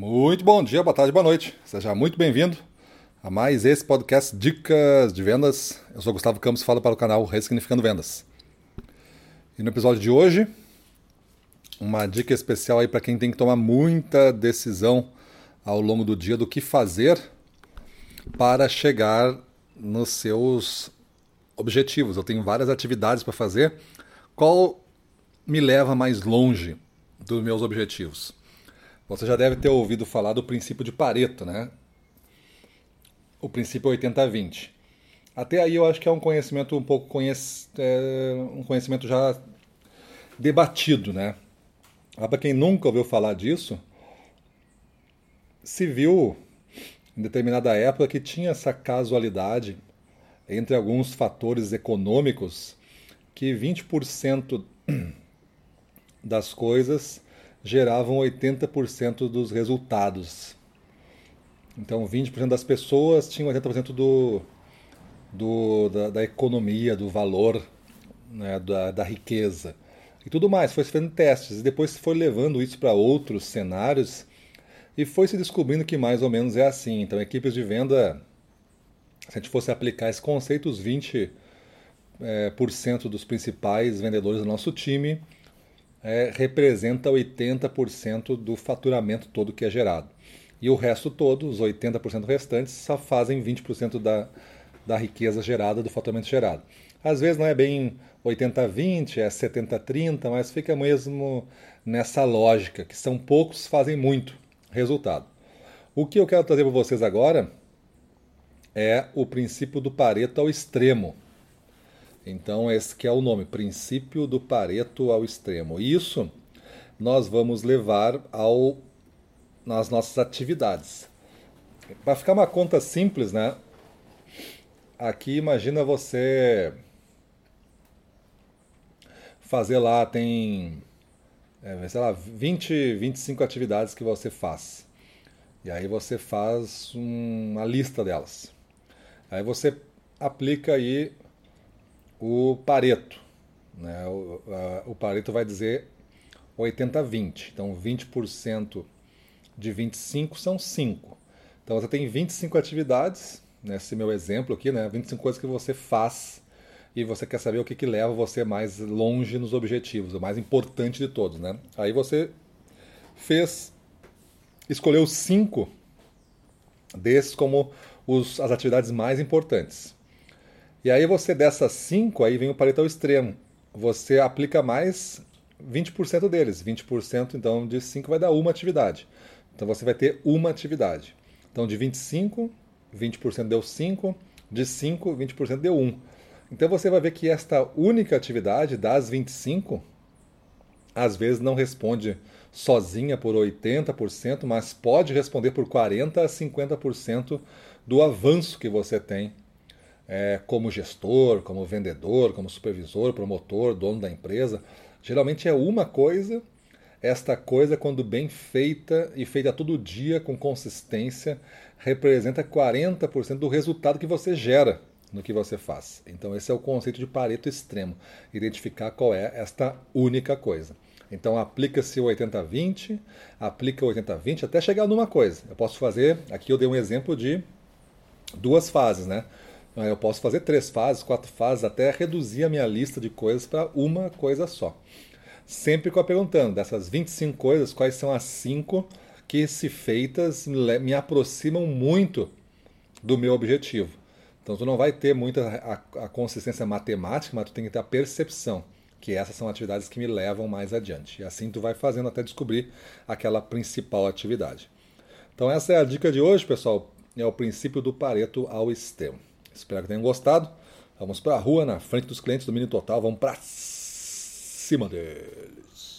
Muito bom dia, boa tarde, boa noite. Seja muito bem-vindo a mais esse podcast Dicas de Vendas. Eu sou Gustavo Campos, falo para o canal Ressignificando Vendas. E no episódio de hoje, uma dica especial aí para quem tem que tomar muita decisão ao longo do dia do que fazer para chegar nos seus objetivos. Eu tenho várias atividades para fazer. Qual me leva mais longe dos meus objetivos? Você já deve ter ouvido falar do princípio de Pareto, né? O princípio 80-20. Até aí eu acho que é um conhecimento um pouco é... um conhecimento já debatido, né? Para quem nunca ouviu falar disso, se viu em determinada época que tinha essa casualidade entre alguns fatores econômicos que 20% das coisas geravam 80% dos resultados. Então, 20% das pessoas tinham 80% do, do, da, da, economia, do valor, né, da, da riqueza. E tudo mais. Foi se fazendo testes. E depois foi levando isso para outros cenários e foi se descobrindo que mais ou menos é assim. Então, equipes de venda, se a gente fosse aplicar esse conceito, os 20% é, por cento dos principais vendedores do nosso time é, representa 80% do faturamento todo que é gerado. E o resto todo, os 80% restantes, só fazem 20% da, da riqueza gerada, do faturamento gerado. Às vezes não é bem 80-20, é 70-30, mas fica mesmo nessa lógica, que são poucos, fazem muito resultado. O que eu quero trazer para vocês agora é o princípio do Pareto ao extremo. Então, esse que é o nome, princípio do Pareto ao extremo. Isso nós vamos levar ao nas nossas atividades. Para ficar uma conta simples, né? Aqui imagina você fazer lá, tem, é, sei lá, 20, 25 atividades que você faz. E aí você faz uma lista delas. Aí você aplica aí o Pareto. Né? O, a, o Pareto vai dizer 80-20. Então 20% de 25 são 5. Então você tem 25 atividades, nesse meu exemplo aqui, né? 25 coisas que você faz e você quer saber o que, que leva você mais longe nos objetivos, o mais importante de todos, né? Aí você fez, escolheu cinco desses como os, as atividades mais importantes. E aí você dessas cinco, aí vem o pareto extremo. Você aplica mais 20% deles. 20% então de 5 vai dar uma atividade. Então você vai ter uma atividade. Então de 25, 20% deu 5, de 5, 20% deu 1. Então você vai ver que esta única atividade das 25 às vezes não responde sozinha por 80%, mas pode responder por 40 a 50% do avanço que você tem é, como gestor, como vendedor, como supervisor, promotor, dono da empresa. Geralmente é uma coisa, esta coisa, quando bem feita e feita todo dia com consistência, representa 40% do resultado que você gera no que você faz. Então, esse é o conceito de Pareto extremo identificar qual é esta única coisa. Então, aplica-se o 80-20, aplica o 80-20 até chegar numa coisa. Eu posso fazer, aqui eu dei um exemplo de duas fases, né? Eu posso fazer três fases, quatro fases, até reduzir a minha lista de coisas para uma coisa só. Sempre com a perguntando, dessas 25 coisas, quais são as cinco que, se feitas, me aproximam muito do meu objetivo. Então, tu não vai ter muita a, a consistência matemática, mas tu tem que ter a percepção que essas são atividades que me levam mais adiante. E assim tu vai fazendo até descobrir aquela principal atividade. Então essa é a dica de hoje, pessoal. É o princípio do Pareto ao extremo. Espero que tenham gostado. Vamos para a rua, na frente dos clientes, domínio total. Vamos para cima deles.